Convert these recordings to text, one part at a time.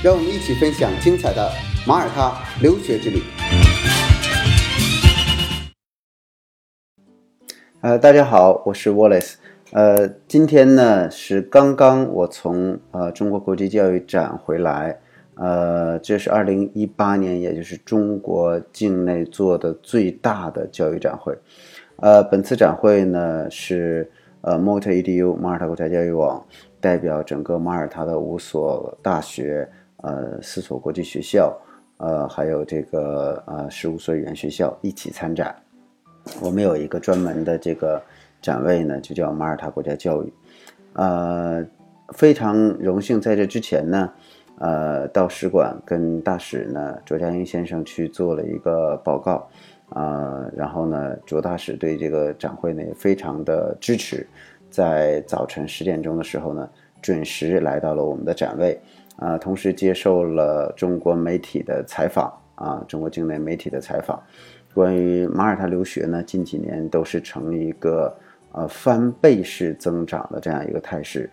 让我们一起分享精彩的马耳他留学之旅。呃，大家好，我是 Wallace。呃，今天呢是刚刚我从呃中国国际教育展回来。呃，这是二零一八年，也就是中国境内做的最大的教育展会。呃，本次展会呢是呃 Malta Edu 马耳他国家教育网代表整个马耳他的五所大学，呃，四所国际学校，呃，还有这个呃十五所语言学校一起参展。我们有一个专门的这个展位呢，就叫马耳他国家教育。呃，非常荣幸在这之前呢。呃，到使馆跟大使呢，卓家英先生去做了一个报告，啊，然后呢，卓大使对这个展会呢也非常的支持，在早晨十点钟的时候呢，准时来到了我们的展位，啊，同时接受了中国媒体的采访，啊，中国境内媒体的采访，关于马耳他留学呢，近几年都是呈一个呃翻倍式增长的这样一个态势。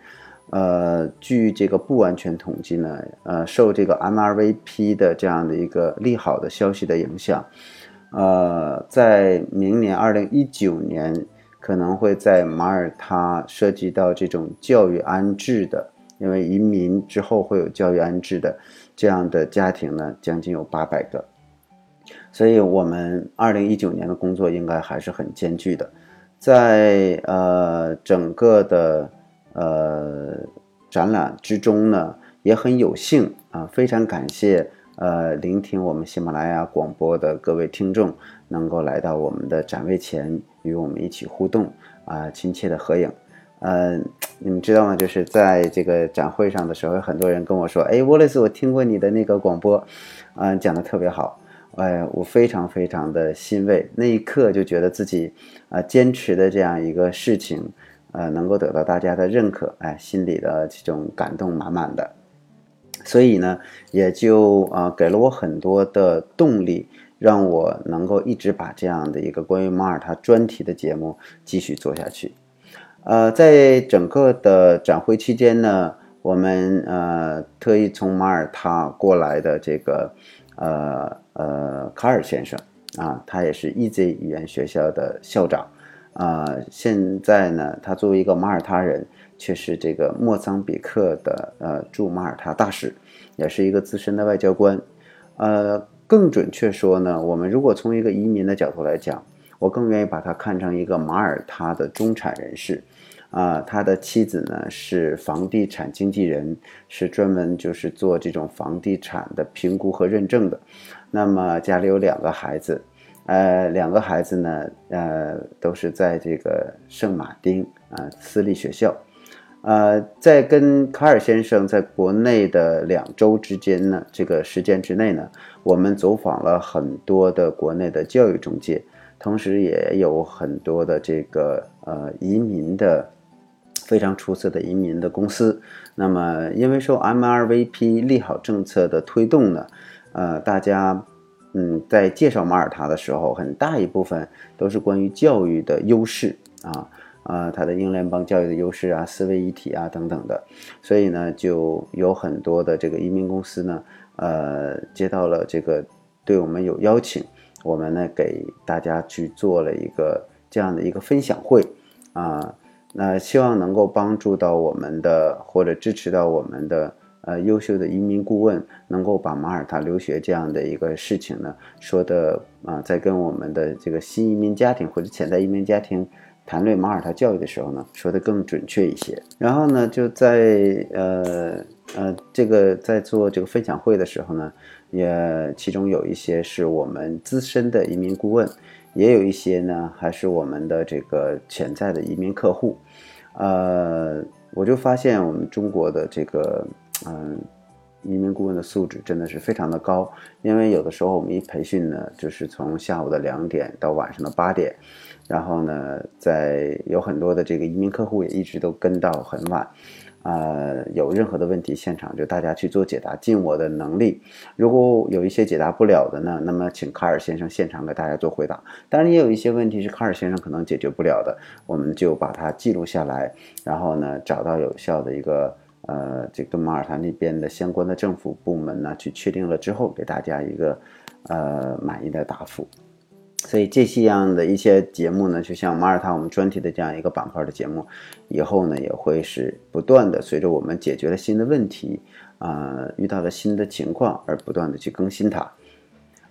呃，据这个不完全统计呢，呃，受这个 MRVP 的这样的一个利好的消息的影响，呃，在明年二零一九年可能会在马耳他涉及到这种教育安置的，因为移民之后会有教育安置的这样的家庭呢，将近有八百个，所以我们二零一九年的工作应该还是很艰巨的，在呃整个的。呃，展览之中呢，也很有幸啊，非常感谢呃，聆听我们喜马拉雅广播的各位听众，能够来到我们的展位前与我们一起互动啊，亲切的合影。嗯，你们知道吗？就是在这个展会上的时候，有很多人跟我说：“哎，沃勒斯，我听过你的那个广播，嗯，讲的特别好。”哎，我非常非常的欣慰，那一刻就觉得自己啊，坚持的这样一个事情。呃，能够得到大家的认可，哎，心里的这种感动满满的，所以呢，也就啊给了我很多的动力，让我能够一直把这样的一个关于马耳他专题的节目继续做下去。呃，在整个的展会期间呢，我们呃特意从马耳他过来的这个呃呃卡尔先生啊，他也是 EZ 语言学校的校长。啊，现在呢，他作为一个马耳他人，却是这个莫桑比克的呃驻马耳他大使，也是一个资深的外交官。呃，更准确说呢，我们如果从一个移民的角度来讲，我更愿意把他看成一个马耳他的中产人士。啊，他的妻子呢是房地产经纪人，是专门就是做这种房地产的评估和认证的。那么家里有两个孩子。呃，两个孩子呢，呃，都是在这个圣马丁啊私立学校，呃，在跟卡尔先生在国内的两周之间呢，这个时间之内呢，我们走访了很多的国内的教育中介，同时也有很多的这个呃移民的非常出色的移民的公司。那么，因为受 MRVP 利好政策的推动呢，呃，大家。嗯，在介绍马耳他的时候，很大一部分都是关于教育的优势啊啊，它的英联邦教育的优势啊，思维一体啊等等的，所以呢，就有很多的这个移民公司呢，呃，接到了这个对我们有邀请，我们呢给大家去做了一个这样的一个分享会啊，那希望能够帮助到我们的或者支持到我们的。呃，优秀的移民顾问能够把马耳他留学这样的一个事情呢，说的啊，在跟我们的这个新移民家庭或者潜在移民家庭谈论马耳他教育的时候呢，说的更准确一些。然后呢，就在呃呃这个在做这个分享会的时候呢，也其中有一些是我们资深的移民顾问，也有一些呢还是我们的这个潜在的移民客户。呃，我就发现我们中国的这个。嗯，移民顾问的素质真的是非常的高，因为有的时候我们一培训呢，就是从下午的两点到晚上的八点，然后呢，在有很多的这个移民客户也一直都跟到很晚。呃，有任何的问题，现场就大家去做解答，尽我的能力。如果有一些解答不了的呢，那么请卡尔先生现场给大家做回答。当然，也有一些问题是卡尔先生可能解决不了的，我们就把它记录下来，然后呢，找到有效的一个呃，这个马耳他那边的相关的政府部门呢，去确定了之后，给大家一个呃满意的答复。所以这些样的一些节目呢，就像马耳他我们专题的这样一个板块的节目，以后呢也会是不断的随着我们解决了新的问题，啊，遇到了新的情况而不断的去更新它。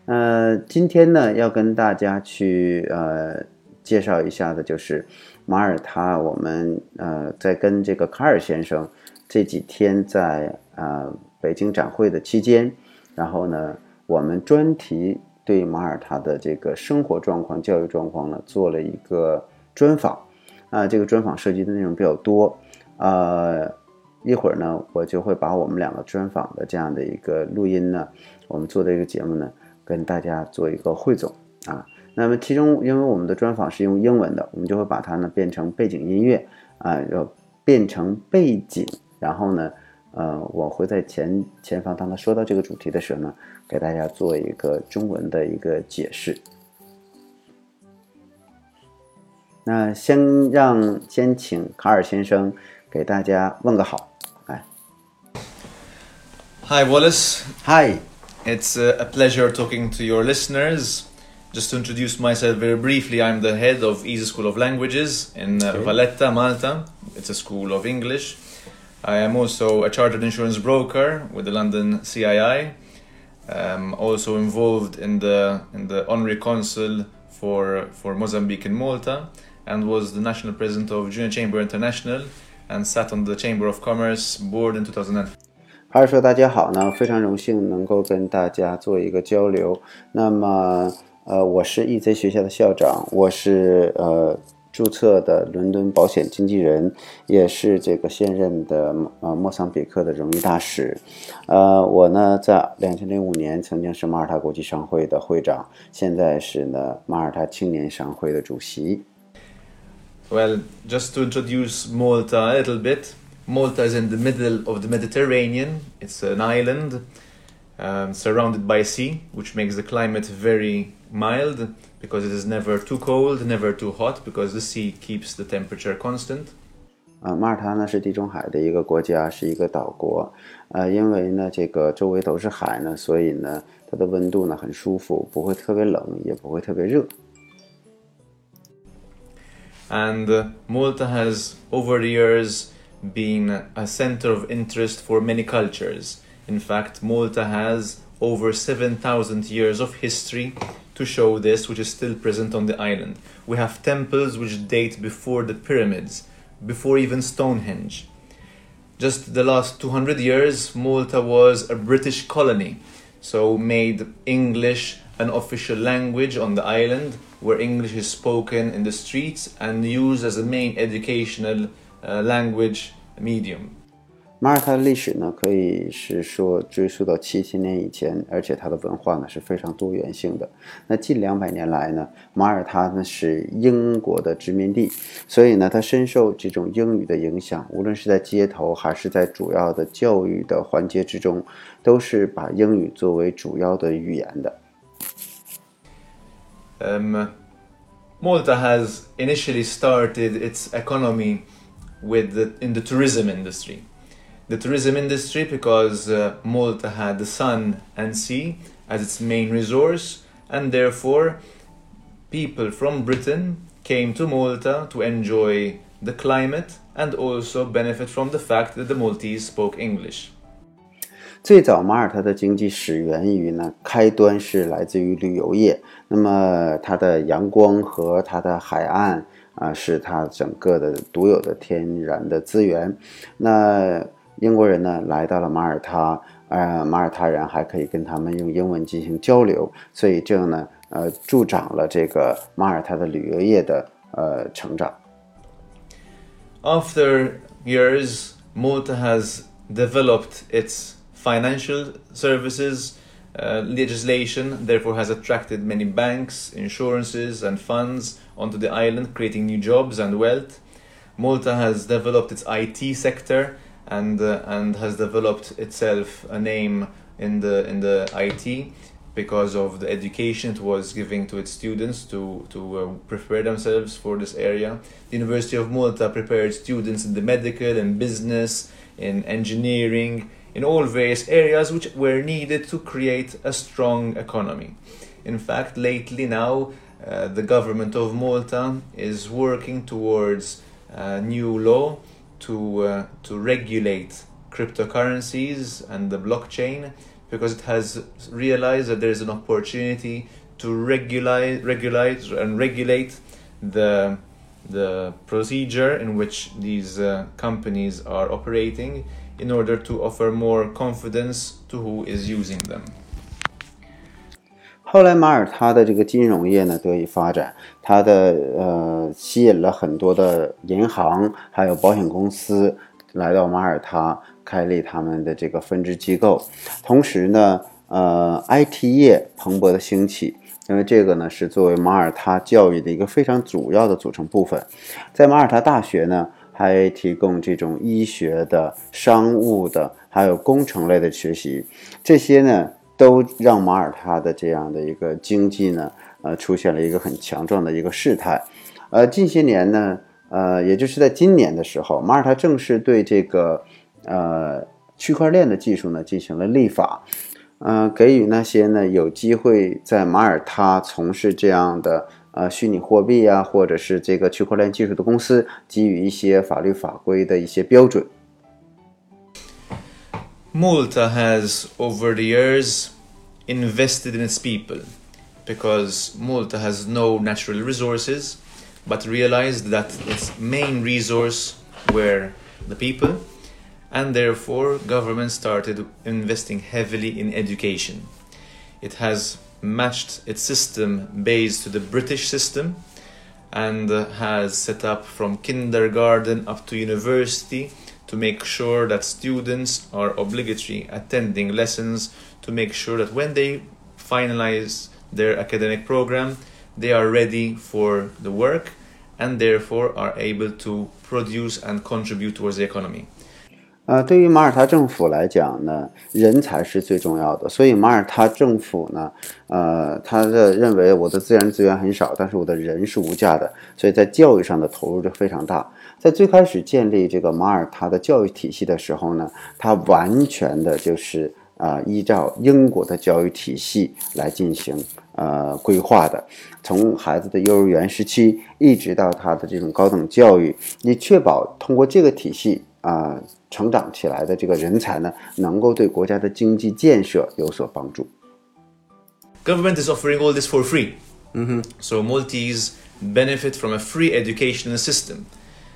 呃，今天呢要跟大家去呃介绍一下的，就是马耳他我们呃在跟这个卡尔先生这几天在啊北京展会的期间，然后呢我们专题。对马耳他的这个生活状况、教育状况呢，做了一个专访，啊，这个专访涉及的内容比较多，呃，一会儿呢，我就会把我们两个专访的这样的一个录音呢，我们做的一个节目呢，跟大家做一个汇总啊。那么其中，因为我们的专访是用英文的，我们就会把它呢变成背景音乐啊，要变成背景，然后呢。呃，我会在前前方，当他说到这个主题的时候呢，给大家做一个中文的一个解释。那先让先请卡尔先生给大家问个好，来。Hi Wallace. Hi. It's a pleasure talking to your listeners. Just to introduce myself very briefly, I'm the head of Easy School of Languages in Valletta, Malta. It's a school of English. I am also a chartered insurance broker with the London CII. Um, also involved in the in the honorary consul for for Mozambique and Malta, and was the national president of Junior Chamber International, and sat on the Chamber of Commerce board in 2000. 还是说大家好呢？非常荣幸能够跟大家做一个交流。那么，呃，我是 EZ 学校的校长，我是呃 注册的伦敦保险经纪人，也是这个现任的呃莫桑比克的荣誉大使。呃，我呢在两千零五年曾经是马耳他国际商会的会长，现在是呢马耳他青年商会的主席。Well, just to introduce Malta a little bit, Malta is in the middle of the Mediterranean. It's an island um, surrounded by sea, which makes the climate very mild. because it is never too cold, never too hot, because the sea keeps the temperature constant. 啊，马耳他呢是地中海的一个国家，是一个岛国。呃，因为呢这个周围都是海呢，所以呢它的温度呢很舒服，不会特别冷，也不会特别热。And uh, Malta has over the years been a center of interest for many cultures. In fact, Malta has over 7,000 years of history to show this, which is still present on the island. We have temples which date before the pyramids, before even Stonehenge. Just the last 200 years, Malta was a British colony, so made English an official language on the island, where English is spoken in the streets and used as a main educational uh, language medium. 马耳他的历史呢，可以是说追溯到七千年以前，而且它的文化呢是非常多元性的。那近两百年来呢，马耳他呢是英国的殖民地，所以呢，它深受这种英语的影响。无论是在街头还是在主要的教育的环节之中，都是把英语作为主要的语言的。Um, Malta has initially started its economy with the, in the tourism industry. the tourism industry because uh, Malta had the sun and sea as its main resource, and therefore people from Britain came to Malta to enjoy the climate and also benefit from the fact that the Maltese spoke English. 最早马耳他的经济始源于呢，开端是来自于旅游业。那么它的阳光和它的海岸啊，是它整个的独有的天然的资源。那 英国人呢来到了马耳他，呃，马耳他人还可以跟他们用英文进行交流，所以这样呢，呃，助长了这个马耳他的旅游业的呃成长。After years, Malta has developed its financial services uh, legislation therefore has attracted many banks, insurances, and funds onto the island, creating new jobs and wealth. Malta has developed its IT sector and uh, and has developed itself a name in the in the IT because of the education it was giving to its students to to uh, prepare themselves for this area. The University of Malta prepared students in the medical and business, in engineering, in all various areas which were needed to create a strong economy. In fact, lately now, uh, the government of Malta is working towards a new law to uh, to regulate cryptocurrencies and the blockchain because it has realized that there is an opportunity to regulate regulate and regulate the the procedure in which these uh, companies are operating in order to offer more confidence to who is using them. 后来马耳他的这个金融业呢得以发展，它的呃吸引了很多的银行还有保险公司来到马耳他开立他们的这个分支机构，同时呢，呃，IT 业蓬勃的兴起，因为这个呢是作为马耳他教育的一个非常主要的组成部分，在马耳他大学呢还提供这种医学的、商务的还有工程类的学习，这些呢。都让马耳他的这样的一个经济呢，呃，出现了一个很强壮的一个事态。呃，近些年呢，呃，也就是在今年的时候，马耳他正式对这个呃区块链的技术呢进行了立法，呃，给予那些呢有机会在马耳他从事这样的呃虚拟货币啊，或者是这个区块链技术的公司，给予一些法律法规的一些标准。Malta has, over the years, invested in its people because Malta has no natural resources but realized that its main resource were the people and therefore government started investing heavily in education. It has matched its system based to the British system and has set up from kindergarten up to university to make sure that students are obligatory attending lessons to make sure that when they finalize their academic program they are ready for the work and therefore are able to produce and contribute towards the economy 呃，对于马耳他政府来讲呢，人才是最重要的。所以马耳他政府呢，呃，他的认为我的自然资源很少，但是我的人是无价的，所以在教育上的投入就非常大。 在最开始建立这个马耳他的教育体系的时候呢，它完全的就是啊，依照英国的教育体系来进行呃规划的，从孩子的幼儿园时期一直到他的这种高等教育，以确保通过这个体系啊。成长起来的这个人才呢，能够对国家的经济建设有所帮助。Government is offering all this for free. Mm-hmm. So Maltese benefit from a free educational system.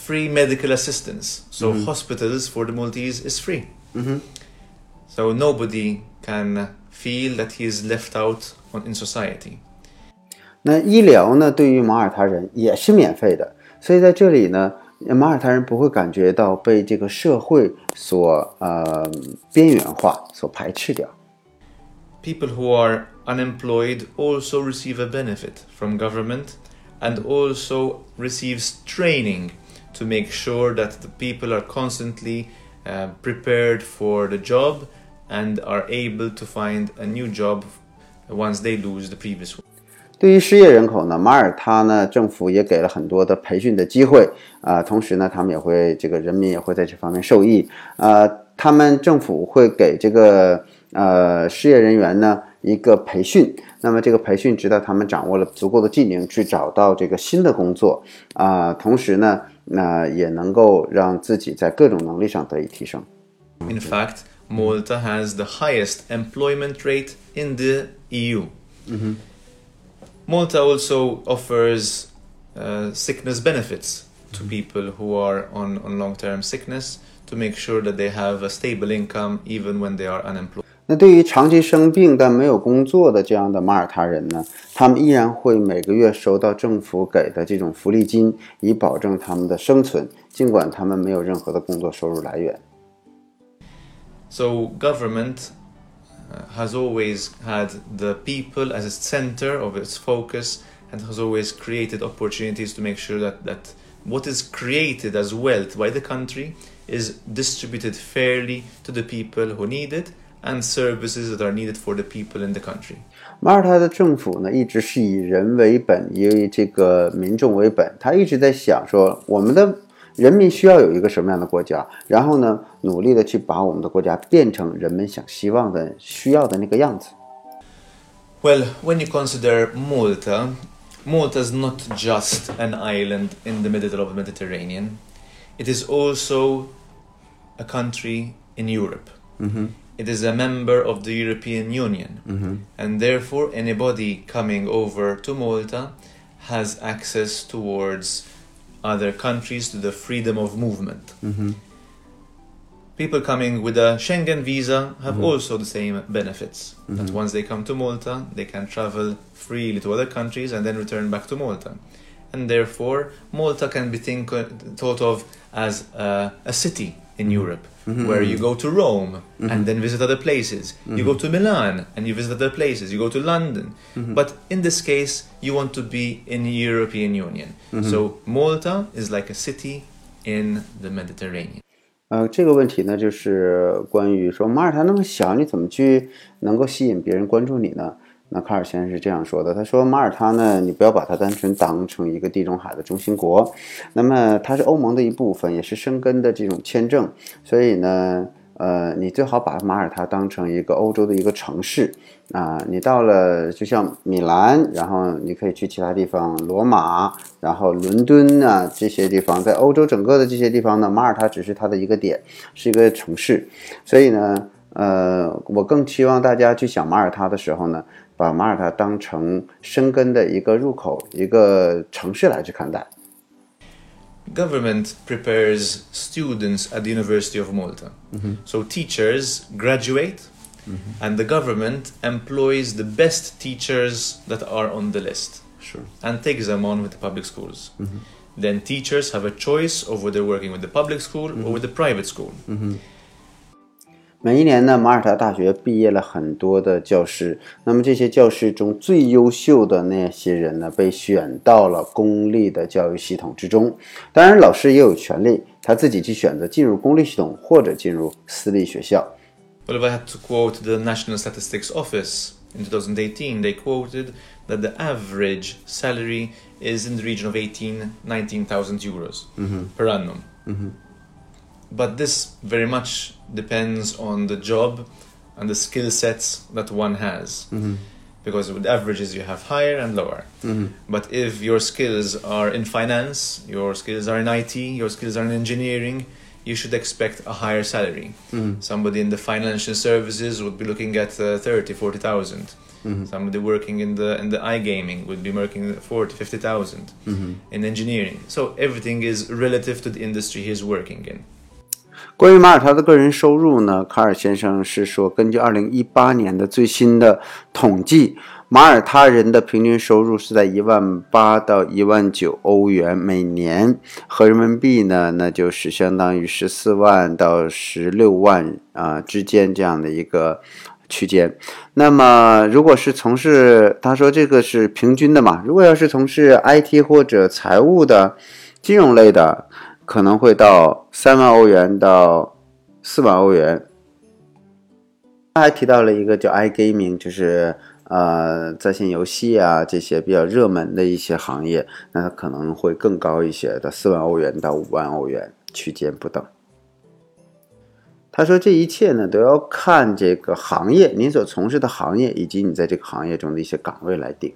free medical assistance, so Mhm. hospitals for the Maltese is free. 嗯哼， So nobody can feel that he is left out on, in society. 那医疗呢，对于马耳他人也是免费的，所以在这里呢，马耳他人不会感觉到被这个社会所呃边缘化、所排斥掉。 People who are unemployed also receive a benefit from government and also receives training to make sure that the people are constantly uh, prepared for the job and are able to find a new job once they lose the previous one. 对于失业人口呢，马耳他呢政府也给了很多的培训的机会啊、同时呢，他们也会这个人民也会在这方面受益啊、他们政府会给这个呃失业人员呢一个培训，那么这个培训直到他们掌握了足够的技能去找到这个新的工作啊、同时呢，那、也能够让自己在各种能力上得以提升。 In fact, Malta has the highest employment rate in the EU. Malta also offers uh, sickness benefits to people who are on, on long term sickness to make sure that they have a stable income even when they are unemployed. 那对于长期生病但没有工作的这样的马耳他人呢，他们依然会每个月收到政府给的这种福利金，以保证他们的生存，尽管他们没有任何的工作收入来源。 So government uh, has always had the people as its center of its focus and has always created opportunities to make sure that, that what is created as wealth by the country is distributed fairly to the people who need it and services that are needed for the people in the country. 马耳他的政府呢，一直是以人为本，以这个民众为本。他一直在想说，我们的人民需要有一个什么样的国家，然后呢，努力的去把我们的国家变成人们想希望的、需要的那个样子。 Well, when you consider Malta, Malta is not just an island in the middle of the Mediterranean. It is also a country in Europe. It is a member of the European Union. Mm-hmm. And therefore, anybody coming over to Malta has access towards other countries to the freedom of movement. Mm-hmm. People coming with a Schengen visa have mm-hmm. also the same benefits. That once they come to Malta, they can travel freely to other countries and then return back to Malta. And therefore, Malta can be think, thought of as a, a city in Europe, where you go to Rome and then visit other places. You go to Milan and you visit other places. You go to London. But in this case, you want to be in the European Union. So Malta is like a city in the Mediterranean. 呃，这个问题呢，就是关于说马耳他那么小，你怎么去能够吸引别人关注你呢？ 那卡尔先生是这样说的，他说马耳他呢，你不要把它单纯当成一个地中海的中心国，那么它是欧盟的一部分，也是申根的这种签证，所以呢，呃，你最好把马耳他当成一个欧洲的一个城市。啊，你到了就像米兰，然后你可以去其他地方，罗马，然后伦敦啊这些地方，在欧洲整个的这些地方呢，马耳他只是它的一个点，是一个城市，所以呢，呃，我更期望大家去想马耳他的时候呢，把马耳他当成生根的一个入口，一个城市来去看待。 Government prepares students at the University of Malta. So teachers graduate, and the government employs the best teachers that are on the list是， and takes them on with the public schools. Then teachers have a choice of whether working with the public school or with the private school. 每一年呢，马耳他大学毕业了很多的教师，那么这些教师中最优秀的那些人呢，被选到了公立的教育系统之中。当然，老师也有权利他自己去选择进入公立系统或者进入私立学校。 Well, if I had to quote the National Statistics Office in 2018, they quoted that the average salary is in the region of 18, 19,000 euros per annum. But this very much depends on the job and the skill sets that one has. Mm-hmm. Because with averages, you have higher and lower. Mm-hmm. But if your skills are in finance, your skills are in IT, your skills are in engineering, you should expect a higher salary. Mm-hmm. Somebody in the financial services would be looking at uh, 30, 40,000. Somebody working in the in the iGaming would be making 40, 50,000 in engineering. So everything is relative to the industry he's working in. 关于马耳他的个人收入呢，卡尔先生是说，根据二零一八年的最新的统计，马耳他人的平均收入是在一万八到一万九欧元每年，合人民币呢，那就是相当于十四万到十六万啊、之间这样的一个区间。那么，如果是从事，他说这个是平均的嘛，如果要是从事 IT 或者财务的、金融类的，可能会到三万欧元到四万欧元。他还提到了一个叫 iGaming，就是呃在线游戏啊这些比较热门的一些行业，那它可能会更高一些的，四万欧元到五万欧元区间不等。他说：“这一切呢，都要看这个行业，您所从事的行业以及你在这个行业中的一些岗位来定。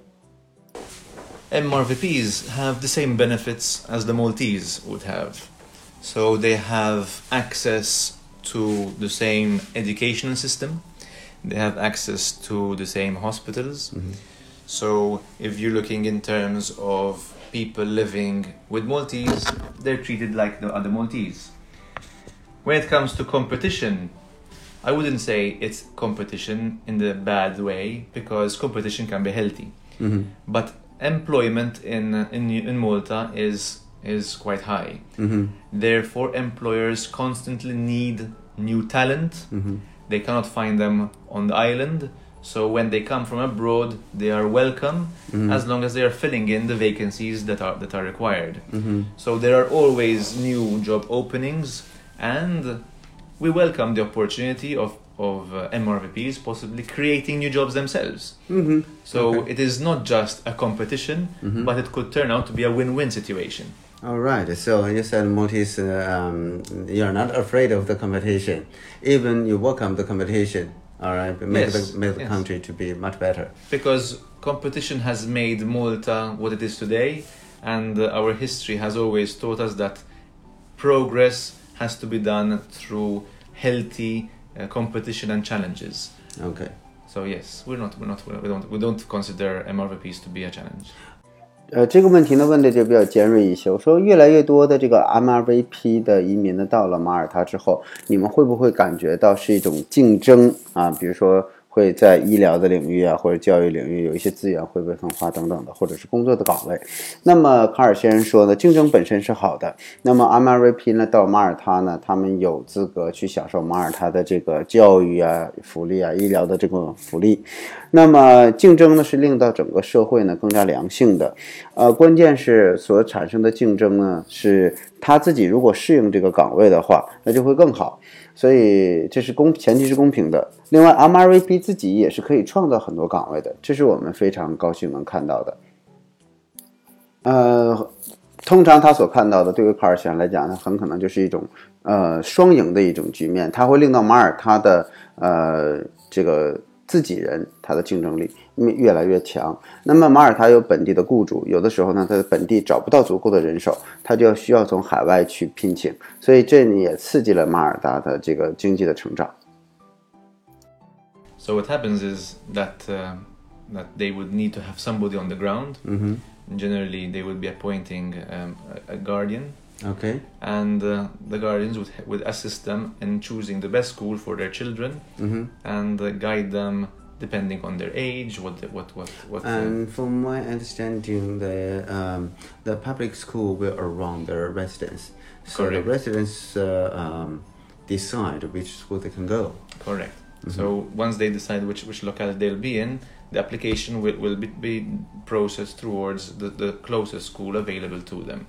MRVPs have the same benefits as the Maltese would have. So they have access to the same educational system. They have access to the same hospitals. Mm-hmm. So if you're looking in terms of people living with Maltese, they're treated like the other Maltese. When it comes to competition, I wouldn't say it's competition in the bad way because competition can be healthy. Mm-hmm. But employment in in in Malta is is quite high. Mm-hmm. Therefore, employers constantly need new talent. Mm-hmm. They cannot find them on the island. So when they come from abroad, they are welcome mm-hmm. as long as they are filling in the vacancies that are that are required. So there are always new job openings, and we welcome the opportunity of of uh, MRVPs possibly creating new jobs themselves. So it is not just a competition, but it could turn out to be a win-win situation. All right. So you said Maltese, uh, um, you're not afraid of the competition. Even you welcome the competition. All right. Make Yes, the, make the yes. country to be much better. because competition has made Malta what it is today, and uh, our history has always taught us that progress has to be done through healthy uh, competition and challenges. Okay. So yes, we're not, we're not, we don't, we don't consider MRVPs to be a challenge. 呃，这个问题呢问的就比较尖锐一些。我说，越来越多的这个 MRVP 的移民呢，到了马耳他之后，你们会不会感觉到是一种竞争啊？比如说会在医疗的领域啊，或者教育领域有一些资源会被分化等等的，或者是工作的岗位。那么卡尔先生说呢，竞争本身是好的。那么 MRVP 呢到马耳他呢，他们有资格去享受马耳他的这个教育啊、福利啊、医疗的这个福利。那么竞争呢是令到整个社会呢更加良性的，呃，关键是所产生的竞争呢是他自己如果适应这个岗位的话，那就会更好。所以这是公前提是公平的。另外，MRVP 自己也是可以创造很多岗位的，这是我们非常高兴能看到的。呃，通常他所看到的，对于卡尔先生来讲他，很可能就是一种呃双赢的一种局面，他会令到马尔他的呃这个自己人他的竞争力越越来越强。那么马耳他有本地的雇主，有的时候呢，他的本地找不到足够的人手，他就要需要从海外去聘请，所以这也刺激了马耳他的这个经济的成长。So what happens is that uh, that they would need to have somebody on the ground. Generally, they would be appointing um, a guardian, OK，and uh, the guardians would would assist them in choosing the best school for their children and uh, guide them depending on their age, what the, what what what. uh, And from my understanding, the um, the public school will around their residents, so Correct. the residents uh, um, decide which school they can go. Correct. So once they decide which, which locality they'll be in, the application will, will be, be processed towards the, the closest school available to them.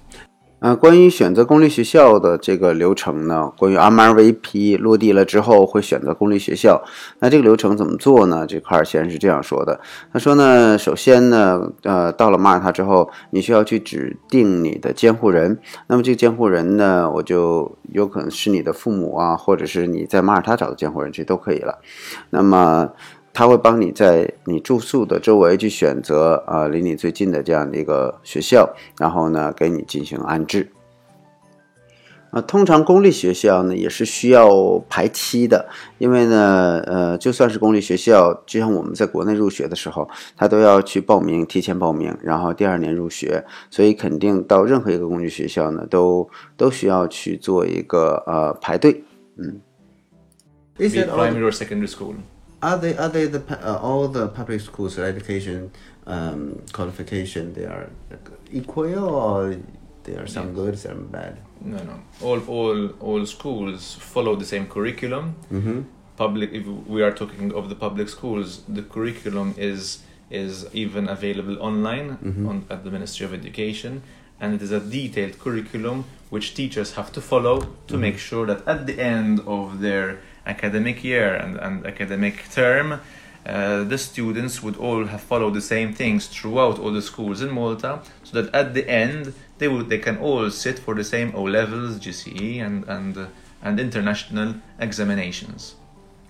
呃，关于选择公立学校的这个流程呢，关于 MRVP 落地了之后会选择公立学校，那这个流程怎么做呢？这块儿先是这样说的，他说呢，首先呢，呃，到了马耳他之后，你需要去指定你的监护人，那么这个监护人呢，我就有可能是你的父母啊，或者是你在马耳他找的监护人，这都可以了。那么他会帮你在你住宿的周围去选择啊、呃离你最近的这样的一个学校，然后呢给你进行安置。啊，通常公立学校呢也是需要排期的，因为呢，呃，就算是公立学校，就像我们在国内入学的时候，他都要去报名，提前报名，然后第二年入学，所以肯定到任何一个公立学校呢，都都需要去做一个呃排队，嗯。Is it primary or secondary school. Are they are they the uh, all the public schools education um, qualification they are equal or there are some good some bad? No, no. All, all, all schools follow the same curriculum. Public. If we are talking of the public schools, the curriculum is is even available online on, at the Ministry of Education, and it is a detailed curriculum which teachers have to follow to make sure that at the end of their academic year and, and academic term, uh, the students would all have followed the same things throughout all the schools in Malta, so that at the end they would they can all sit for the same O levels, GCE, and and uh, and international examinations.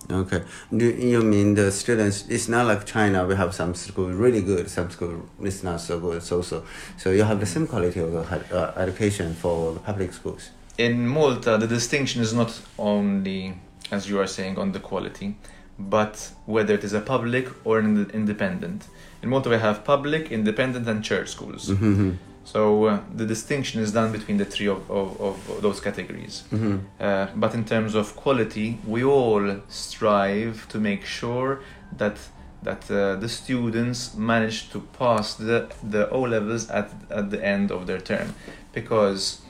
Okay. Do you mean the students? It's not like China. We have some school really good, some school is not so good, so so. So you have the same quality of uh, education for the public schools. in Malta, the distinction is not only, as you are saying, on the quality, but whether it is a public or an independent. In Malta, we have public, independent, and church schools. Mm-hmm. So uh, the distinction is done between the three of, of, of those categories. Mm-hmm. Uh, but in terms of quality, we all strive to make sure that that uh, the students manage to pass the, the O levels at, at the end of their term because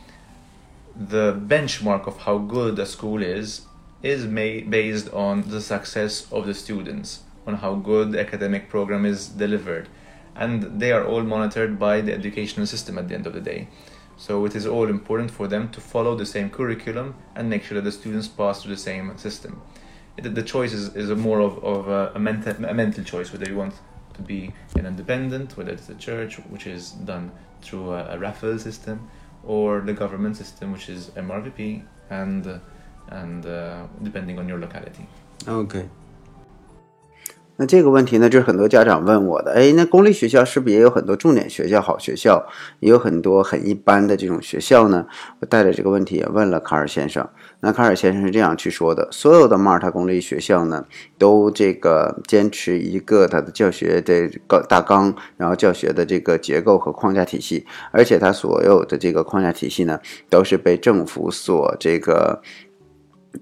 the benchmark of how good a school is is ma- based on the success of the students on how good the academic program is delivered. And they are all monitored by the educational system at the end of the day. So it is all important for them to follow the same curriculum and make sure that the students pass through the same system. It, the choice is, is a more of, of a, a, mental, a mental choice whether you want to be an independent, whether it's the church, which is done through a, a raffle system, or the government system, which is MRVP, and uh, and uh, depending on your locality. OK，那这个问题呢，就是很多家长问我的。哎，那公立学校是不是也有很多重点学校、好学校，也有很多很一般的这种学校呢？我带着这个问题也问了卡尔先生。那卡尔先生是这样去说的：所有的马耳他公立学校呢，都这个坚持一个它的教学的大纲，然后教学的这个结构和框架体系，而且它所有的这个框架体系呢，都是被政府所这个。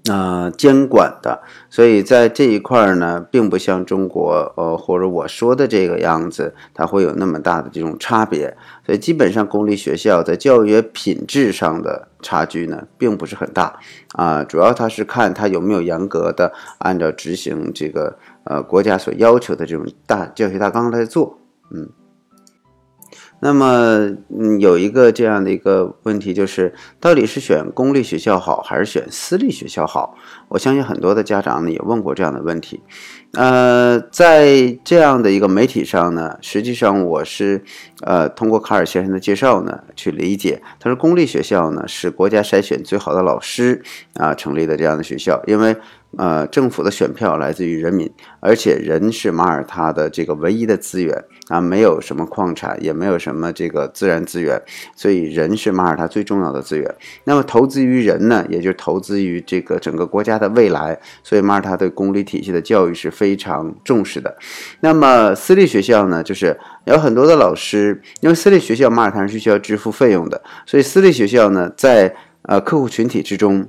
呃，监管的，所以在这一块儿呢，并不像中国，呃，或者我说的这个样子，它会有那么大的这种差别。所以基本上公立学校在教育品质上的差距呢，并不是很大啊。主要它是看它有没有严格的按照执行这个呃国家所要求的这种大教学大纲来做，嗯。那么，嗯，有一个这样的一个问题，就是到底是选公立学校好，还是选私立学校好？我相信很多的家长呢也问过这样的问题。呃，在这样的一个媒体上呢，实际上我是呃通过卡尔先生的介绍呢去理解，他说公立学校呢是国家筛选最好的老师啊成立的这样的学校，因为。呃，政府的选票来自于人民，而且人是马耳他的这个唯一的资源啊，没有什么矿产，也没有什么这个自然资源，所以人是马耳他最重要的资源。那么投资于人呢，也就是投资于这个整个国家的未来，所以马耳他对公立体系的教育是非常重视的。那么私立学校呢，就是有很多的老师，因为私立学校马耳他是需要支付费用的，所以私立学校呢，在呃客户群体之中。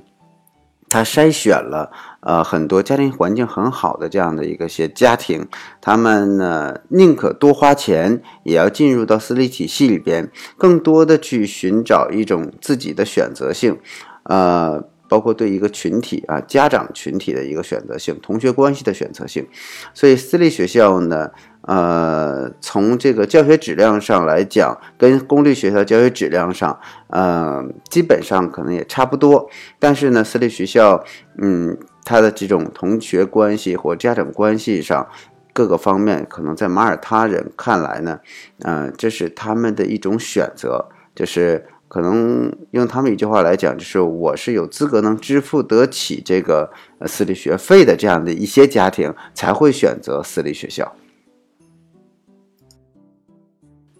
他筛选了呃很多家庭环境很好的这样的一个些家庭，他们呢宁可多花钱，也要进入到私立体系里边，更多的去寻找一种自己的选择性，呃，包括对一个群体啊家长群体的一个选择性，同学关系的选择性，所以私立学校呢。呃，从这个教学质量上来讲，跟公立学校教学质量上，呃，基本上可能也差不多。但是呢，私立学校，嗯，它的这种同学关系或家长关系上，各个方面，可能在马耳他人看来呢，呃，这是他们的一种选择，就是可能用他们一句话来讲，就是我是有资格能支付得起这个私立学费的这样的一些家庭才会选择私立学校。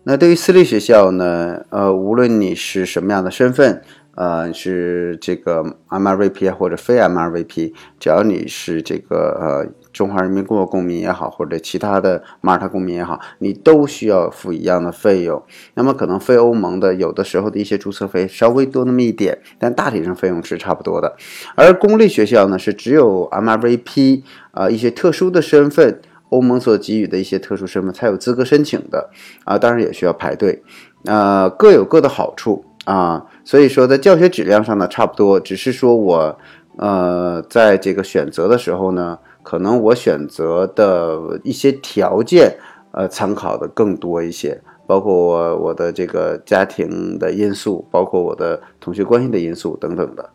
那对于私立学校呢？呃，无论你是什么样的身份，呃，是这个 MRVP 或者非 MRVP，只要你是这个呃中华人民共和国公民也好，或者其他的马耳他公民也好，你都需要付一样的费用。那么可能非欧盟的有的时候的一些注册费稍微多那么一点，但大体上费用是差不多的。而公立学校呢，是只有 MRVP 啊一些特殊的身份。欧盟所给予的一些特殊身份才有资格申请的啊，当然也需要排队，呃，各有各的好处啊，所以说在教学质量上呢差不多，只是说我呃在这个选择的时候呢，可能我选择的一些条件呃参考的更多一些，包括我我的这个家庭的因素，包括我的同学关系的因素等等的。